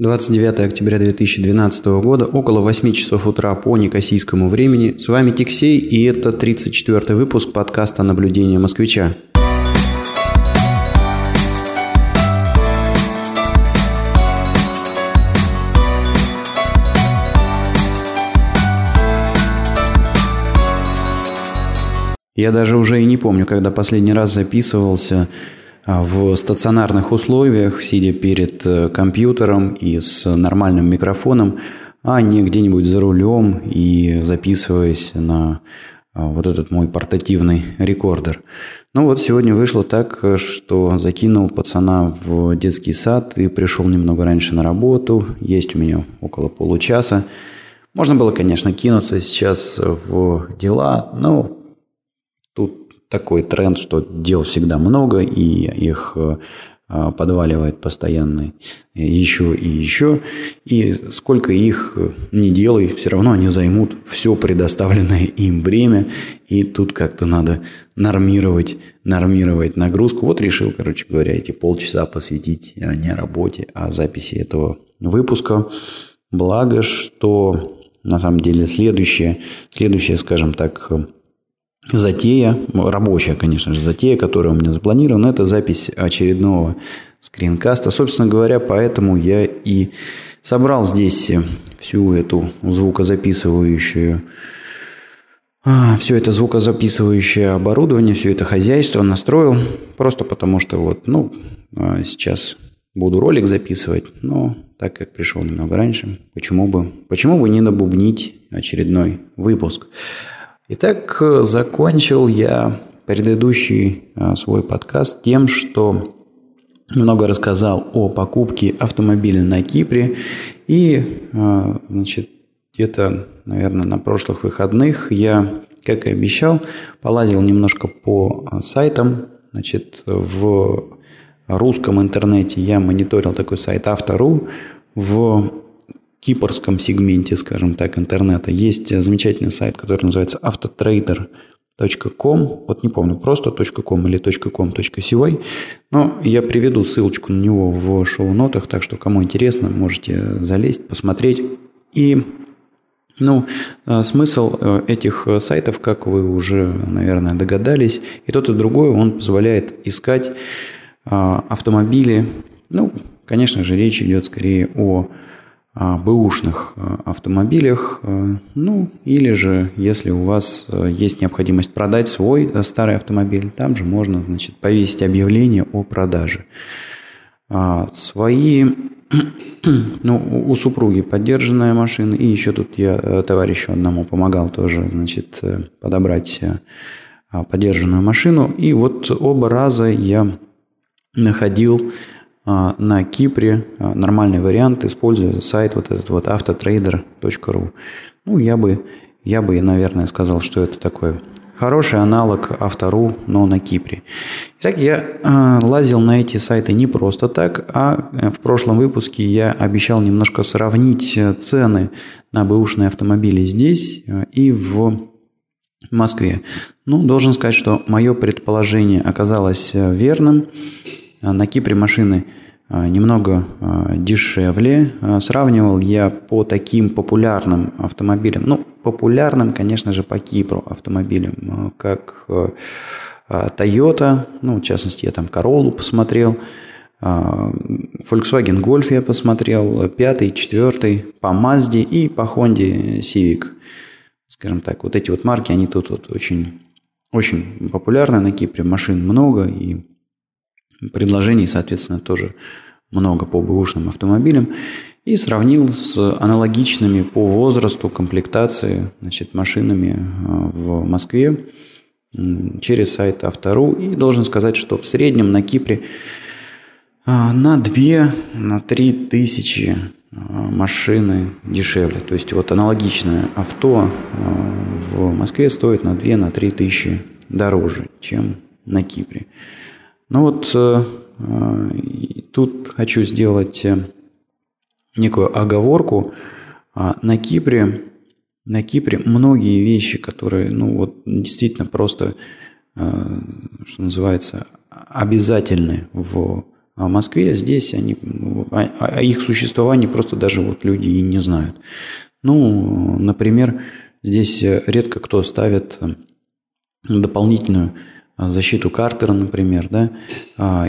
29 октября 2012 года, около 8 часов утра по некосийскому времени. С вами Тиксей, и это 34 выпуск подкаста «Наблюдение москвича». Я даже уже и не помню, когда последний раз записывался в стационарных условиях, сидя перед э, компьютером и с нормальным микрофоном, а не где-нибудь за рулем и записываясь на а, вот этот мой портативный рекордер. Ну вот сегодня вышло так, что закинул пацана в детский сад и пришел немного раньше на работу. Есть у меня около получаса. Можно было, конечно, кинуться сейчас в дела, но такой тренд, что дел всегда много, и их э, подваливает постоянно еще и еще. И сколько их не делай, все равно они займут все предоставленное им время. И тут как-то надо нормировать, нормировать нагрузку. Вот решил, короче говоря, эти полчаса посвятить а не работе, а записи этого выпуска. Благо, что на самом деле следующее, следующее, скажем так, затея, рабочая, конечно же, затея, которая у меня запланирована, это запись очередного скринкаста. Собственно говоря, поэтому я и собрал здесь всю эту звукозаписывающую а, все это звукозаписывающее оборудование, все это хозяйство настроил, просто потому что вот, ну, а, сейчас буду ролик записывать, но так как пришел немного раньше, почему бы, почему бы не набубнить очередной выпуск. Итак, закончил я предыдущий а, свой подкаст тем, что много рассказал о покупке автомобиля на Кипре. И, а, значит, где-то, наверное, на прошлых выходных я, как и обещал, полазил немножко по а, сайтам. Значит, в русском интернете я мониторил такой сайт Автору. В кипрском сегменте, скажем так, интернета есть замечательный сайт, который называется autotrader.com. Вот не помню, просто .com или .com.cy. Но я приведу ссылочку на него в шоу-нотах, так что кому интересно, можете залезть, посмотреть. И ну, э, смысл э, этих сайтов, как вы уже, наверное, догадались, и тот, и другой, он позволяет искать э, автомобили. Ну, конечно же, речь идет скорее о бэушных э, автомобилях, э, ну или же, если у вас э, есть необходимость продать свой старый автомобиль, там же можно значит, повесить объявление о продаже. А, свои, ну, у супруги поддержанная машина, и еще тут я товарищу одному помогал тоже, значит, подобрать поддержанную машину, и вот оба раза я находил а, на Кипре а, нормальный вариант, используя сайт вот этот вот autotrader.ru. Ну, я бы, я бы, наверное, сказал, что это такой хороший аналог Автору, но на Кипре. Итак, я э, лазил на эти сайты не просто так, а э, в прошлом выпуске я обещал немножко сравнить э, цены на бэушные автомобили здесь и в Москве. Ну, должен сказать, что мое предположение оказалось верным. А, на Кипре машины а, немного а, дешевле. Сравнивал я по таким популярным автомобилям, ну, популярным, конечно же, по Кипру автомобилям, как Toyota, ну, в частности, я там Corolla посмотрел, Volkswagen Golf я посмотрел, пятый, четвертый, по Mazda и по Honda Civic. Скажем так, вот эти вот марки, они тут вот очень, очень популярны на Кипре, машин много, и Предложений, соответственно, тоже много по бэушным автомобилям. И сравнил с аналогичными по возрасту, комплектации значит, машинами э, в Москве через сайт Автору. И должен сказать, что в среднем на Кипре э, на 2, на 3 тысячи э, машины дешевле. То есть вот аналогичное авто в Москве стоит на 2, на 3 тысячи дороже, чем на Кипре. Ну вот э, э, тут хочу сделать э, некую оговорку. А, на Кипре, на Кипре многие вещи, которые, ну вот действительно просто, что называется, обязательны в в Москве, здесь они, о их существовании просто даже вот люди и не знают. Ну, например, здесь редко кто ставит дополнительную защиту Картера, например, да,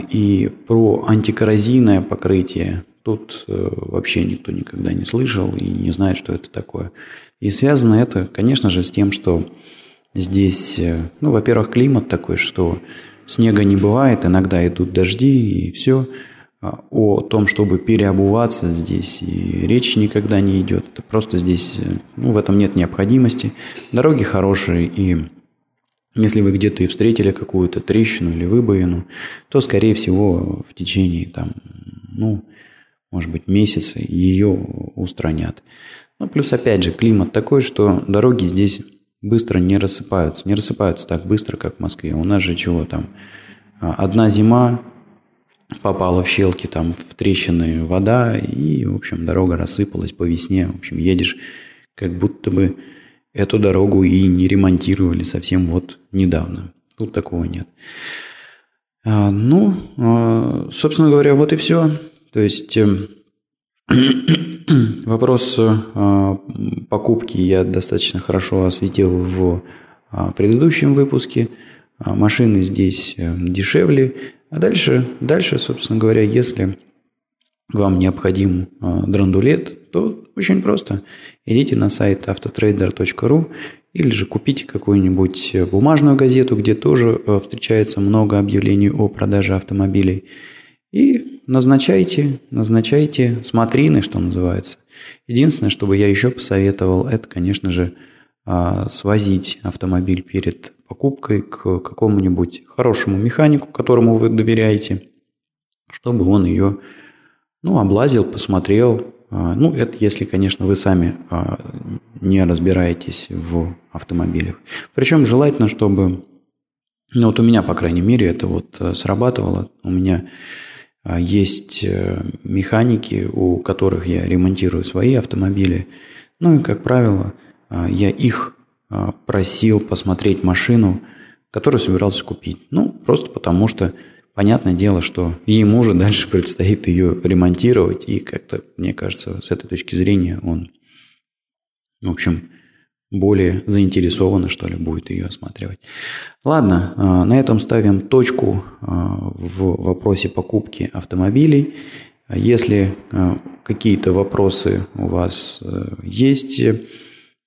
и про антикоррозийное покрытие тут э, вообще никто никогда не слышал и не знает, что это такое. И связано это, конечно же, с тем, что здесь, э, ну, во-первых, климат такой, что снега не бывает, иногда идут дожди и все. А о том, чтобы переобуваться здесь и речи никогда не идет. Это просто здесь, э, ну, в этом нет необходимости. Дороги хорошие и если вы где-то и встретили какую-то трещину или выбоину, то, скорее всего, в течение там, ну, может быть, месяца ее устранят. Ну, плюс, опять же, климат такой, что дороги здесь быстро не рассыпаются. Не рассыпаются так быстро, как в Москве. У нас же чего там? А, одна зима, попала в щелки, там, в трещины вода, и, в общем, дорога рассыпалась по весне. В общем, едешь, как будто бы эту дорогу и не ремонтировали совсем вот недавно. Тут такого нет. А, ну, а, собственно говоря, вот и все. То есть эм, вопрос а, покупки я достаточно хорошо осветил в предыдущем выпуске. Машины здесь э, дешевле. А дальше, дальше, собственно говоря, если вам необходим драндулет, то очень просто. Идите на сайт autotrader.ru или же купите какую-нибудь бумажную газету, где тоже э, встречается много объявлений о продаже автомобилей. И назначайте, назначайте смотрины, что называется. Единственное, что бы я еще посоветовал, это, конечно же, а, свозить автомобиль перед покупкой к какому-нибудь хорошему механику, которому вы доверяете, чтобы он ее ну, облазил, посмотрел. А, ну, это если, конечно, вы сами а, не разбираетесь в автомобилях. Причем желательно, чтобы, ну вот у меня, по крайней мере, это вот э, срабатывало. У меня а есть э, механики, у которых я ремонтирую свои автомобили. Ну и, как правило, я их просил посмотреть машину, которую собирался купить. Ну, просто потому что понятное дело, что ему же дальше предстоит ее ремонтировать. И как-то, мне кажется, с этой точки зрения он, в общем, более заинтересованно, что ли, будет ее осматривать. Ладно, а, на этом ставим точку а, в вопросе покупки автомобилей. Если а, какие-то вопросы у вас э, есть,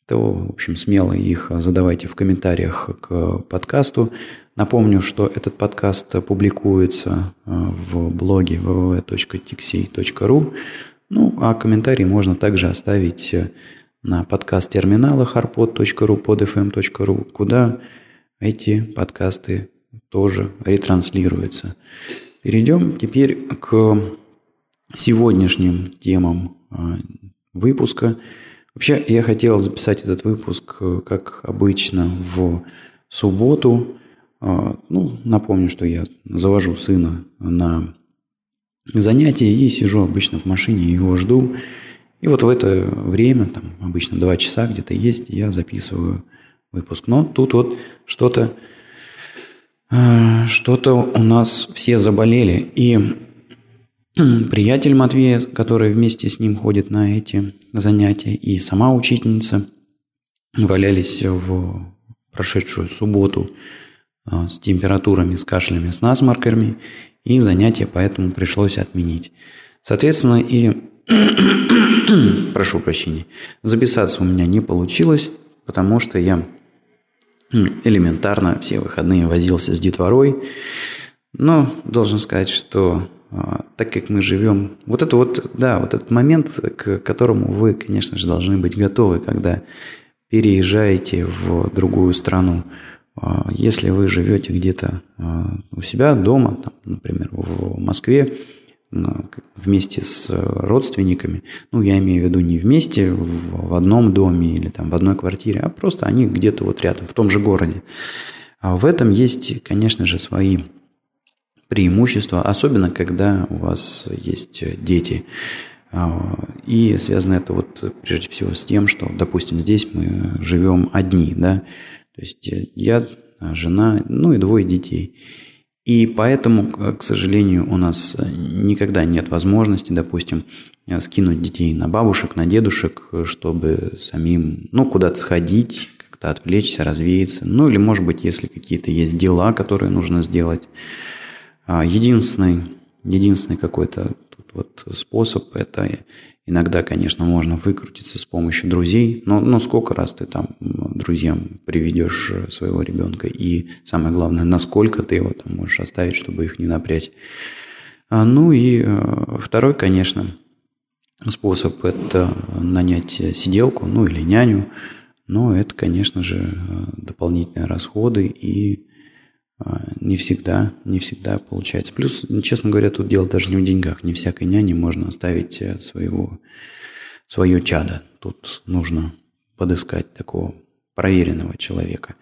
то, в общем, смело их задавайте в комментариях к подкасту. Напомню, что этот подкаст публикуется в блоге www.tixey.ru. Ну, а комментарии можно также оставить на подкаст-терминалах arpod.ru, podfm.ru, куда эти подкасты тоже ретранслируются. Перейдем теперь к сегодняшним темам а, выпуска. Вообще, я хотел записать этот выпуск, э, как обычно, в субботу. А, ну, напомню, что я завожу сына на занятия и сижу обычно в машине, его жду. И вот в это время, там обычно два часа где-то есть, я записываю выпуск. Но тут вот что-то э, что-то у нас все заболели. И приятель Матвея, который вместе с ним ходит на эти занятия, и сама учительница валялись в прошедшую субботу с температурами, с кашлями, с насморками, и занятия поэтому пришлось отменить. Соответственно, и прошу прощения, записаться у меня не получилось, потому что я элементарно все выходные возился с детворой. Но должен сказать, что а, так как мы живем... Вот это вот, да, вот этот момент, к которому вы, конечно же, должны быть готовы, когда переезжаете в другую страну. А, если вы живете где-то а, у себя дома, там, например, в Москве, вместе с родственниками, ну, я имею в виду не вместе в, в одном доме или там в одной квартире, а просто они где-то вот рядом, в том же городе. А в этом есть, конечно же, свои преимущества, особенно когда у вас есть дети. А, и связано это вот прежде всего с тем, что, допустим, здесь мы живем одни, да, то есть я, жена, ну и двое детей. И поэтому, к сожалению, у нас никогда нет возможности, допустим, скинуть детей на бабушек, на дедушек, чтобы самим, ну, куда-то сходить, как-то отвлечься, развеяться. Ну, или, может быть, если какие-то есть дела, которые нужно сделать. А, единственный, единственный какой-то вот способ – это иногда, конечно, можно выкрутиться с помощью друзей, но, но сколько раз ты там друзьям приведешь своего ребенка, и самое главное, насколько ты его там можешь оставить, чтобы их не напрячь. А, ну и э, второй, конечно, способ – это нанять сиделку, ну или няню, но это, конечно же, дополнительные расходы и не всегда, не всегда получается. Плюс, честно говоря, тут дело даже не в деньгах. Не всякой няне можно оставить э, своего, свое чадо. Тут нужно подыскать такого проверенного человека.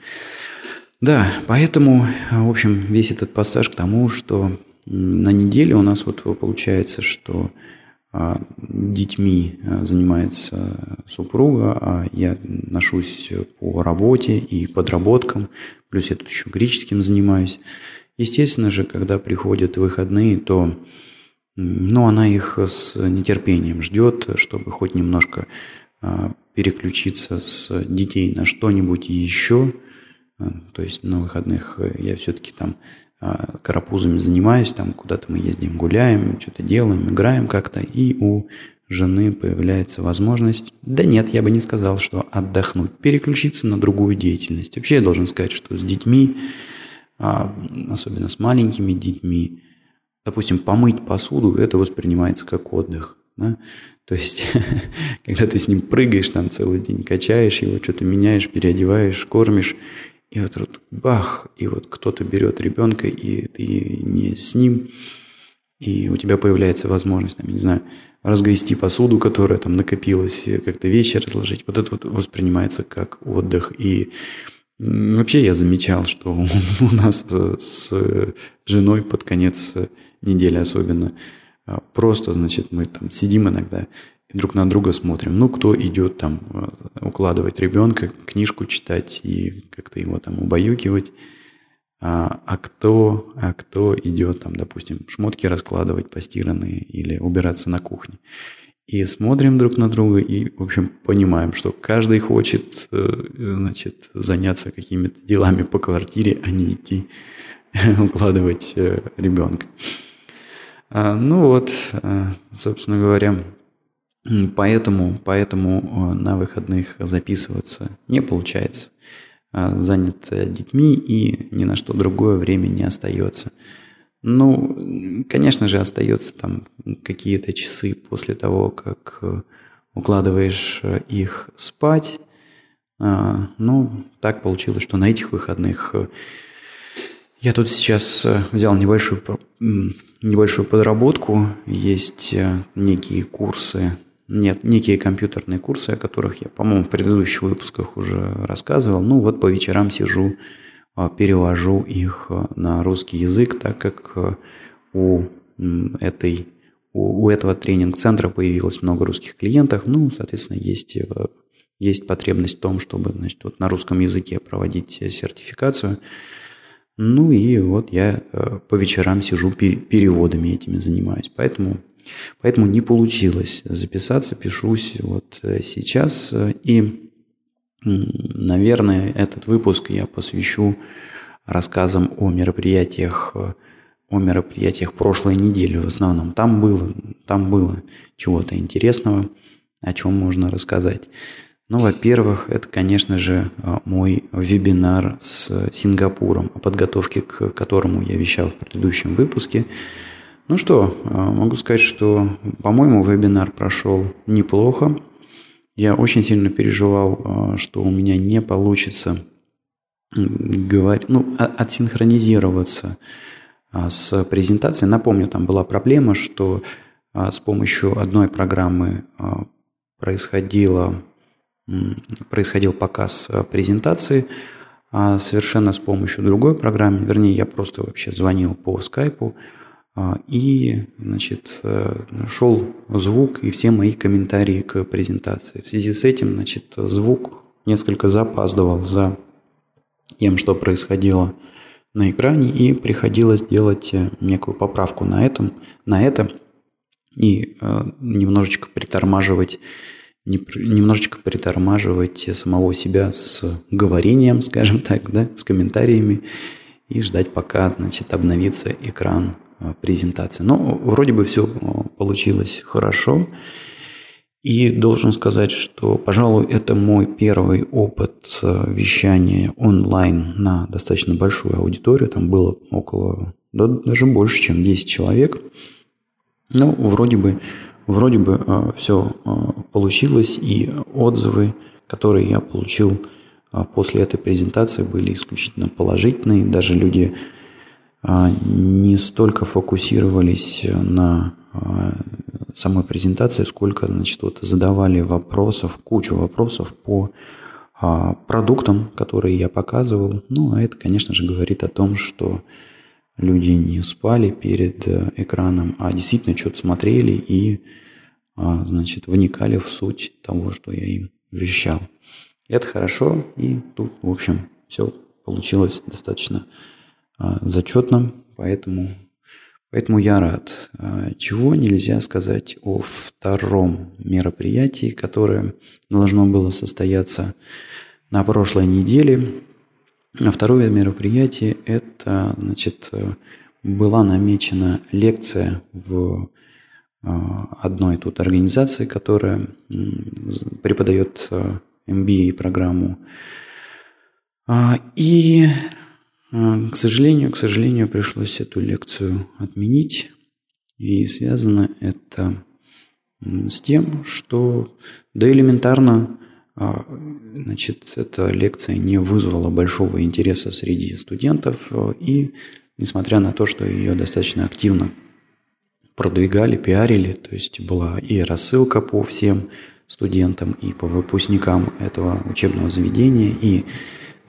Да, поэтому, в общем, весь этот пассаж к тому, что на неделе у нас вот получается, что а, детьми а, занимается супруга, а я ношусь по работе и подработкам, плюс я тут еще греческим занимаюсь. Естественно же, когда приходят выходные, то ну, она их с нетерпением ждет, чтобы хоть немножко а, переключиться с детей на что-нибудь еще. То есть на выходных я все-таки там а, карапузами занимаюсь, там куда-то мы ездим, гуляем, что-то делаем, играем как-то, и у жены появляется возможность, да нет, я бы не сказал, что отдохнуть, переключиться на другую деятельность. Вообще я должен сказать, что с детьми, а, особенно с маленькими детьми, допустим, помыть посуду, это воспринимается как отдых. Да? То есть, когда ты с ним прыгаешь там целый день, качаешь его, что-то меняешь, переодеваешь, кормишь, и вот, вот бах, и вот кто-то берет ребенка, и ты не с ним, и у тебя появляется возможность, там, не знаю, разгрести посуду, которая там накопилась, как-то вещи разложить. Вот это вот воспринимается как отдых. И вообще я замечал, что у нас с женой под конец недели особенно а, просто, значит, мы там сидим иногда и друг на друга смотрим. Ну, кто идет там э, укладывать ребенка, книжку читать и как-то его там убаюкивать, а, а кто, а кто идет там, допустим, шмотки раскладывать постиранные или убираться на кухне. И смотрим друг на друга и, в общем, понимаем, что каждый хочет, э, значит, заняться какими-то делами по квартире, а не идти укладывать э, ребенка. А, ну вот, собственно говоря, Поэтому, поэтому э, на выходных записываться не получается. А, занят э, детьми и ни на что другое время не остается. Ну, конечно же, остается там какие-то часы после того, как э, укладываешь их спать. Ну, так получилось, что на этих выходных я тут сейчас взял небольшую, небольшую подработку. Есть некие курсы нет, некие компьютерные курсы, о которых я, по-моему, в предыдущих выпусках уже рассказывал. Ну вот по вечерам сижу, а, перевожу их а, на русский язык, так как а, у этой у, этого тренинг-центра появилось много русских клиентов, ну, соответственно, есть, э, есть потребность в том, чтобы значит, вот на русском языке проводить сертификацию. Ну и вот я э, по вечерам сижу переводами этими занимаюсь. Поэтому Поэтому не получилось записаться, пишусь вот э, сейчас. И, наверное, этот выпуск я посвящу рассказам о мероприятиях, о мероприятиях прошлой недели в основном. Там было, там было чего-то интересного, о чем можно рассказать. Ну, во-первых, это, конечно же, мой вебинар с Сингапуром, о подготовке к которому я вещал в предыдущем выпуске. Ну что, а, могу сказать, что, по-моему, вебинар прошел неплохо. Я очень сильно переживал, а, что у меня не получится говорить, ну, отсинхронизироваться а, с презентацией. Напомню, там была проблема, что с помощью одной программы происходило, происходил показ презентации, а совершенно с помощью другой программы, вернее, я просто вообще звонил по скайпу, и, значит, э, шел звук и все мои комментарии к презентации. В связи с этим, значит, звук несколько запаздывал за тем, что происходило на экране, и приходилось делать некую поправку на, этом, на это и немножечко притормаживать немножечко притормаживать самого себя с говорением, скажем так, да, с комментариями и ждать, пока, значит, обновится экран а, презентации. Но вроде бы все а, получилось хорошо. И должен сказать, что, пожалуй, это мой первый опыт а, вещания онлайн на достаточно большую аудиторию. Там было около, да, даже больше, чем 10 человек. Ну, вроде бы Вроде бы э, все э, получилось, и отзывы, которые я получил э, после этой презентации, были исключительно положительные. Даже люди не столько фокусировались на самой презентации, сколько значит, вот задавали вопросов, кучу вопросов по продуктам, которые я показывал. Ну, а это, конечно же, говорит о том, что люди не спали перед э, экраном, а действительно что-то смотрели и, а, значит, вникали в суть того, что я им вещал. Это хорошо, и тут, в общем, все получилось достаточно а, зачетно, поэтому, поэтому я рад. А, чего нельзя сказать о втором мероприятии, которое должно было состояться на прошлой неделе. А второе мероприятие – это, значит, была намечена лекция в а, одной тут организации, которая преподает MBA-программу. А, и, к сожалению, к сожалению, пришлось эту лекцию отменить. И связано это с тем, что да элементарно а, значит, эта лекция не вызвала большого интереса среди студентов, э, и несмотря на то, что ее достаточно активно продвигали, пиарили, то есть была и рассылка по всем студентам и по выпускникам этого учебного заведения, и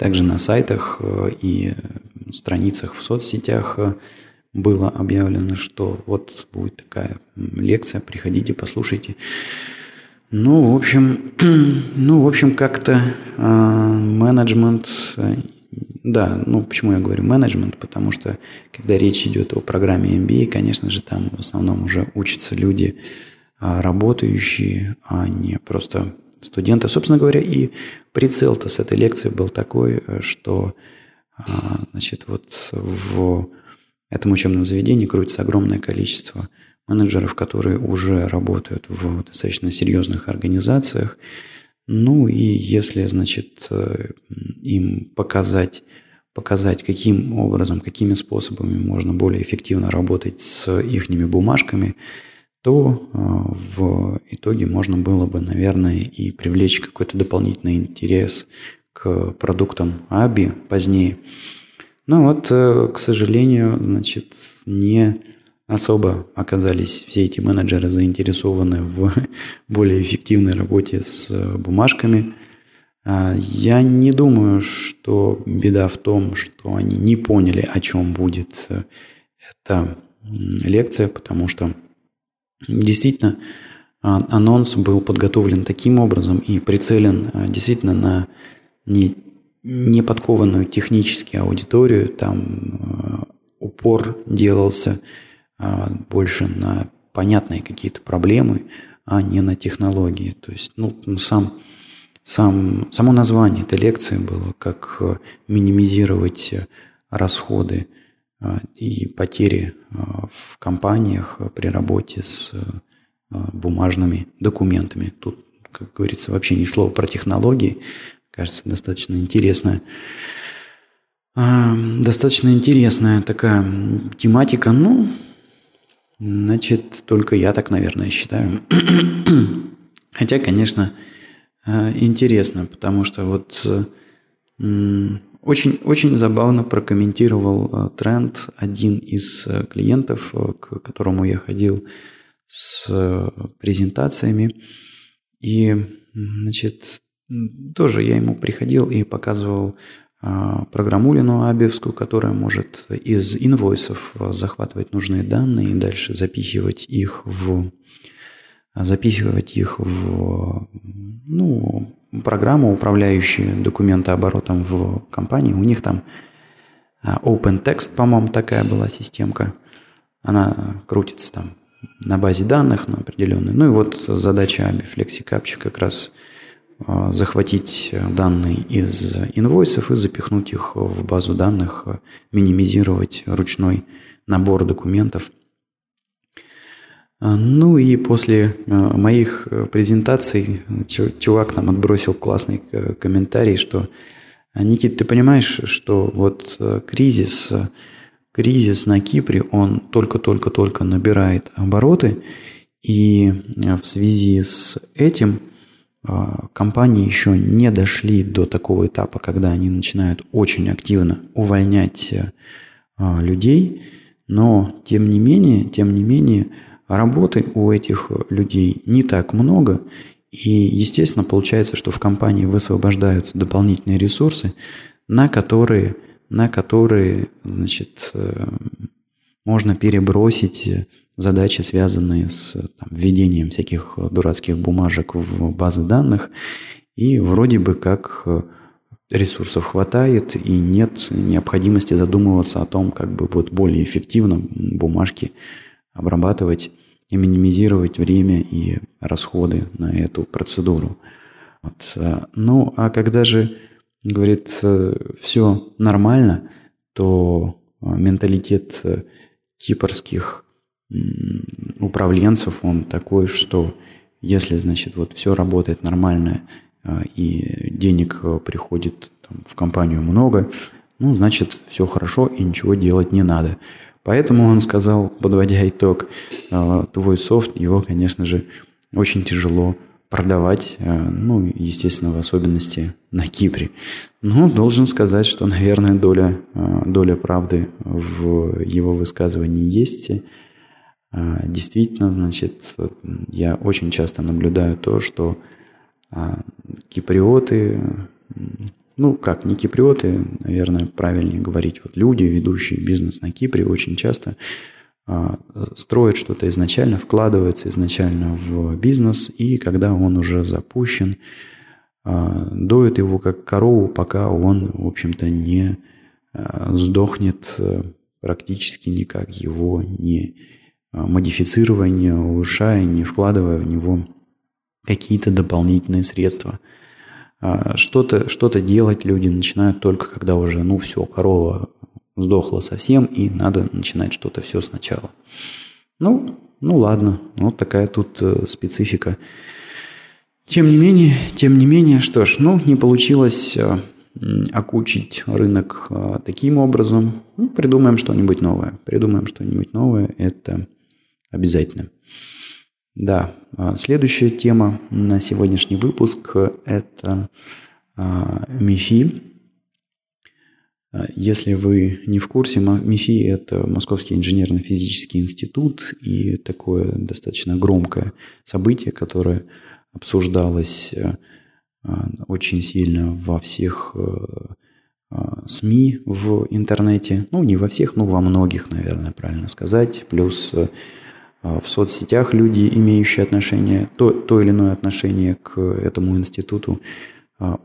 также на сайтах э, и страницах в соцсетях э, было объявлено, что вот будет такая лекция, приходите, послушайте. Ну, в общем, ну, в общем, как-то э, менеджмент, да, ну, почему я говорю менеджмент, потому что, когда речь идет о программе MBA, конечно же, там в основном уже учатся люди, э, работающие, а не просто студенты. Собственно говоря, и прицел-то с этой лекции был такой, что, э, значит, вот в этом учебном заведении крутится огромное количество менеджеров, которые уже работают в достаточно серьезных организациях. Ну и если, значит, э, им показать, показать, каким образом, какими способами можно более эффективно работать с ихними бумажками, то э, в итоге можно было бы, наверное, и привлечь какой-то дополнительный интерес к продуктам АБИ позднее. Но вот, э, к сожалению, значит, не особо оказались все эти менеджеры заинтересованы в более эффективной работе с бумажками. А, я не думаю, что беда в том, что они не поняли, о чем будет э, эта лекция, потому что действительно а, анонс был подготовлен таким образом и прицелен а, действительно на не, не подкованную технически аудиторию. Там э, упор делался а, больше на понятные какие-то проблемы, а не на технологии. То есть, ну, сам, сам, само название этой лекции было, как минимизировать расходы а, и потери а, в компаниях при работе с бумажными документами. Тут, как говорится, вообще ни слова про технологии. Кажется, достаточно интересная достаточно интересная такая тематика. Ну, Значит, только я так, наверное, считаю. Хотя, конечно, интересно, потому что вот очень, очень забавно прокомментировал э, тренд один из э, клиентов, к которому я ходил с презентациями. И, значит, тоже я ему приходил и показывал а, программулину абиевскую, которая может из инвойсов захватывать нужные данные и дальше запихивать их в запихивать их в ну, программу, управляющую документооборотом в компании. У них там OpenText, по-моему, такая была системка. Она крутится там на базе данных на определенной. Ну и вот задача ABI FlexiCapture как раз а, захватить данные из инвойсов и запихнуть их в базу данных, минимизировать ручной набор документов. А, ну и после а, моих презентаций чувак нам отбросил классный комментарий, что Никит, ты понимаешь, что вот кризис кризис на Кипре, он только-только-только набирает обороты, и э, в связи с этим э, компании еще не дошли до такого этапа, когда они начинают очень активно увольнять э, людей, но тем не менее, тем не менее, работы у этих людей не так много, и, естественно, получается, что в компании высвобождаются дополнительные ресурсы, на которые – на которые значит, э, можно перебросить задачи, связанные с там, введением всяких дурацких бумажек в базы данных. И вроде бы как э, ресурсов хватает и нет необходимости задумываться о том, как бы вот более эффективно бумажки обрабатывать и минимизировать время и расходы на эту процедуру. Вот. Э, ну, а когда же говорит, все нормально, то а, менталитет э, кипрских управленцев, он такой, что если, значит, вот все работает нормально и денег э, приходит там, в компанию много, ну, значит, все хорошо и ничего делать не надо. Поэтому он сказал, подводя итог, «А, твой софт, его, конечно же, очень тяжело продавать, э, ну, естественно, в особенности на Кипре. Ну, должен сказать, что, наверное, доля, э, доля правды в его высказывании есть. Э, действительно, значит, я очень часто наблюдаю то, что киприоты, ну, как, не киприоты, наверное, правильнее говорить, вот люди, ведущие бизнес на Кипре, очень часто а, строит что-то изначально, вкладывается изначально в бизнес, и когда он уже запущен, а, доит его как корову, пока он, в общем-то, не а, сдохнет практически никак, его не модифицируя, не улучшая, не вкладывая в него какие-то дополнительные средства. Что-то что делать люди начинают только когда уже, ну все, корова сдохла совсем, и надо начинать что-то все сначала. Ну, ну ладно, вот такая тут э, специфика. Тем не менее, тем не менее, что ж, ну, не получилось э, окучить рынок э, таким образом. Ну, придумаем что-нибудь новое. Придумаем что-нибудь новое, это обязательно. Да, а следующая тема на сегодняшний выпуск – это МИФИ, а, если вы не в курсе, МИФИ – это Московский инженерно-физический институт и такое достаточно громкое событие, которое обсуждалось э, очень сильно во всех э, а, СМИ в интернете. Ну, не во всех, но во многих, наверное, правильно сказать. Плюс э, в соцсетях люди, имеющие отношение, то, то или иное отношение к этому институту,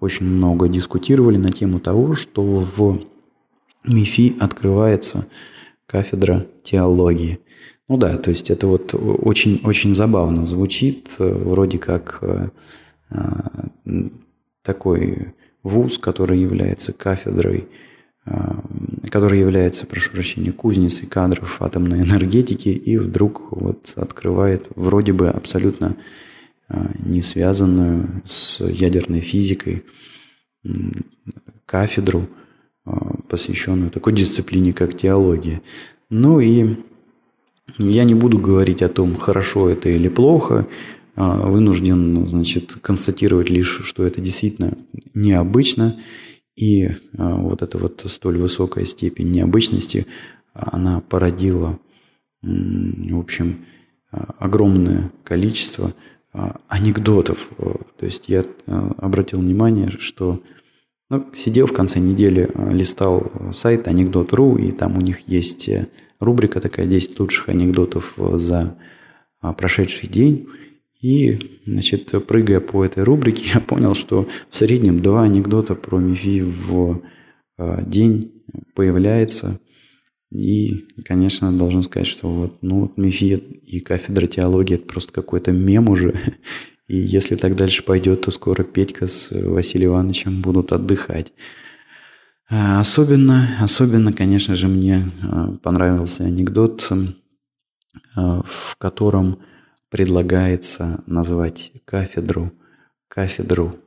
очень много дискутировали на тему того, что в МИФИ открывается кафедра теологии. Ну да, то есть это вот очень, очень забавно звучит, э, вроде как э, э, такой вуз, который является кафедрой, который является, прошу прощения, кузницей кадров атомной энергетики, и вдруг вот открывает вроде бы абсолютно не связанную с ядерной физикой кафедру, а, посвященную такой дисциплине, как теология. Ну и я не буду говорить о том, хорошо это или плохо, вынужден, значит, констатировать лишь, что это действительно необычно, и а, вот эта вот столь высокая степень необычности, она породила, в общем, огромное количество анекдотов. То есть я обратил внимание, что ну, сидел в конце недели, листал сайт анекдот.ру, и там у них есть э, рубрика такая 10 лучших анекдотов э, за а, прошедший день. И, значит, прыгая по этой рубрике, я понял, что в среднем два анекдота про МИФИ в день появляется. И, конечно, должен сказать, что вот, ну, вот МИФИ и кафедра теологии – это просто какой-то мем уже. И если так дальше пойдет, то скоро Петька с Василием Ивановичем будут отдыхать. А, особенно, особенно, конечно же, мне а, понравился анекдот, а, в котором предлагается назвать кафедру, кафедру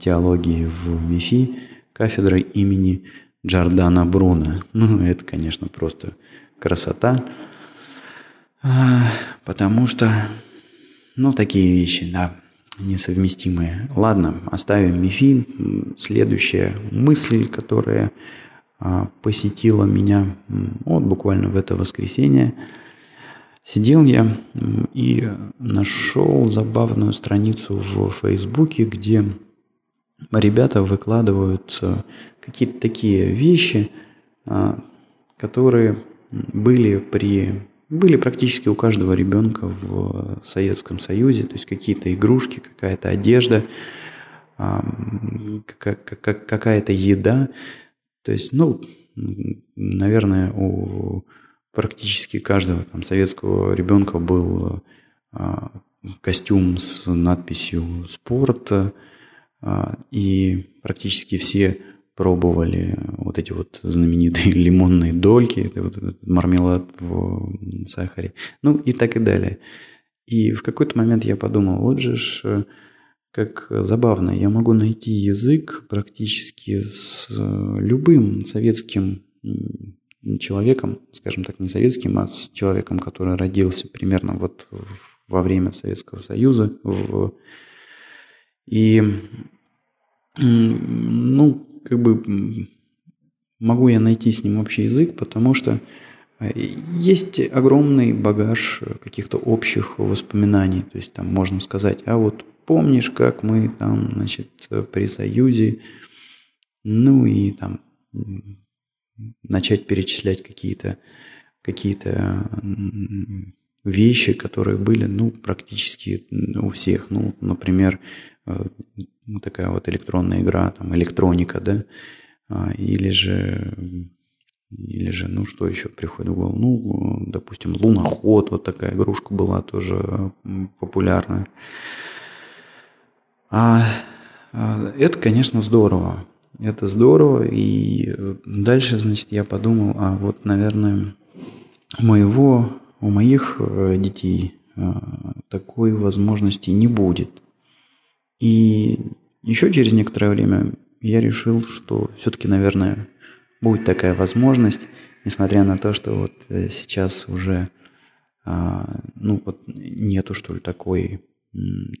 теологии в МИФИ кафедрой имени Джордана Бруно. Ну, это, конечно, просто красота. Потому что, ну, такие вещи, да, несовместимые. Ладно, оставим МИФИ. Следующая мысль, которая а, посетила меня вот буквально в это воскресенье. Сидел я и нашел забавную страницу в Фейсбуке, где ребята выкладывают а, какие-то такие вещи, а, которые были при были практически у каждого ребенка в Советском Союзе, то есть какие-то игрушки, какая-то одежда, какая-то еда. То есть, ну, наверное, у практически каждого там, советского ребенка был а, костюм с надписью «спорт», а, и практически все пробовали вот эти вот знаменитые лимонные дольки, это вот этот мармелад в сахаре, ну и так и далее. И в какой-то момент я подумал, вот же ж, как забавно, я могу найти язык практически с любым советским человеком, скажем так, не советским, а с человеком, который родился примерно вот во время Советского Союза. И, ну, как бы могу я найти с ним общий язык, потому что э, есть огромный багаж каких-то общих воспоминаний. То есть там можно сказать, а вот помнишь, как мы там, значит, при Союзе, ну и там начать перечислять какие-то какие-то вещи, которые были, ну, практически у всех. Ну, например, э, такая вот электронная игра, там, электроника, да, а, или же, или же, ну, что еще приходит в голову, ну, допустим, луноход, вот такая игрушка была тоже популярная. А, а это, конечно, здорово. Это здорово, и дальше, значит, я подумал, а вот, наверное, у моего, у моих э, детей а, такой возможности не будет. И еще через некоторое время я решил, что все-таки, наверное, будет такая возможность, несмотря на то, что вот э, сейчас уже а, ну вот нету что ли такой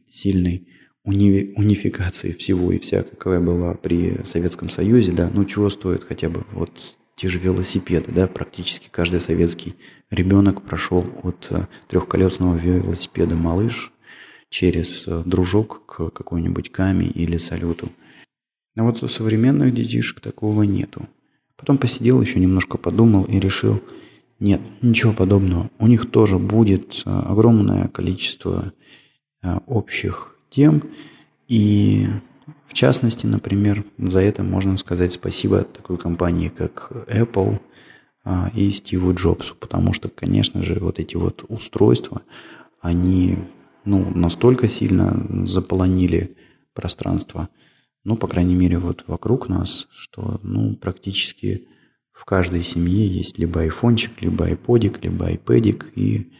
сильной уни унификации всего и вся, какая была при Советском Союзе, да, ну чего стоит хотя бы вот те же велосипеды, да, практически каждый советский ребенок прошел от э, трехколесного велосипеда «Малыш» через э, дружок к какой-нибудь каме или салюту. А вот у современных детишек такого нету. Потом посидел, еще немножко подумал и решил, нет, ничего подобного. У них тоже будет э, огромное количество общих тем. И в частности, например, за это можно сказать спасибо такой компании, как Apple и Стиву Джобсу, потому что, конечно же, вот эти вот устройства, они ну, настолько сильно заполонили пространство, ну, по крайней мере, вот вокруг нас, что, ну, практически в каждой семье есть либо айфончик, либо айподик, либо айпэдик, и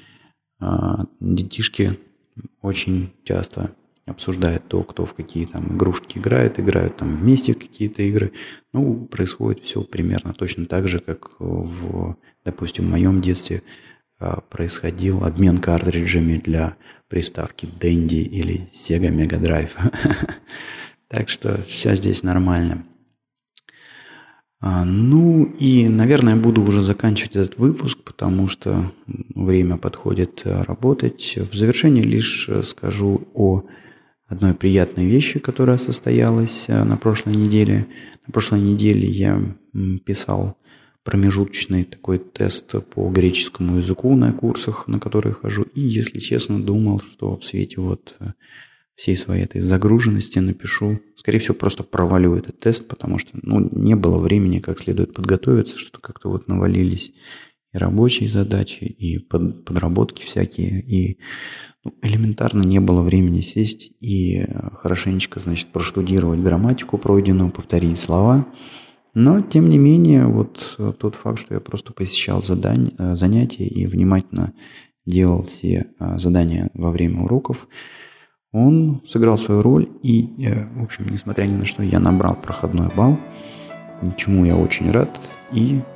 а, детишки очень часто обсуждают то, кто в какие там игрушки играет, играют там вместе в какие-то игры. Ну, происходит все примерно точно так же, как в, допустим, в моем детстве а, происходил обмен картриджами для приставки Dendy или Sega Mega Drive. Так что все здесь нормально. А, ну и, наверное, буду уже заканчивать этот выпуск, потому что время подходит а, работать. В завершение лишь скажу о одной приятной вещи, которая состоялась на прошлой неделе. На прошлой неделе я писал промежуточный такой тест по греческому языку на курсах, на которые хожу. И, если честно, думал, что в свете вот э, всей своей этой загруженности напишу. Скорее всего, просто провалю этот тест, потому что ну, не было времени как следует подготовиться, что как-то вот навалились и рабочие задачи, и под, подработки всякие, и ну, элементарно не было времени сесть и хорошенечко, значит, проштудировать грамматику пройденную, повторить слова. Но, тем не менее, вот тот факт, что я просто посещал задань, э, занятия и внимательно делал все э, задания во время уроков, он сыграл свою роль, и, э, в общем, несмотря ни на что, я набрал проходной балл, чему я очень рад, и э,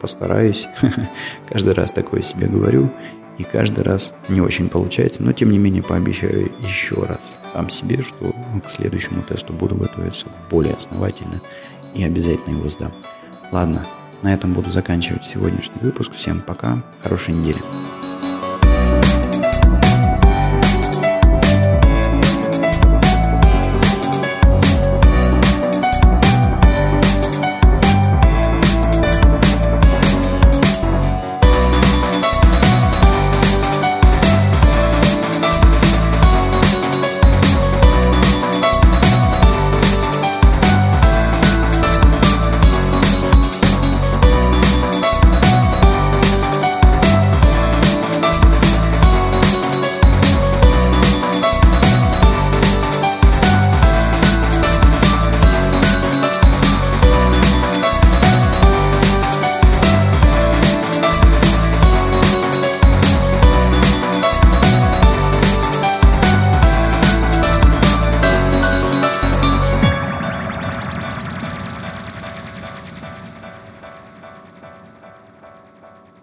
постараюсь, каждый раз такое себе говорю, и каждый раз не очень получается, но тем не менее пообещаю еще раз сам себе, что к следующему тесту буду готовиться более основательно и обязательно его сдам. Ладно, на этом буду заканчивать сегодняшний выпуск. Всем пока, хорошей недели.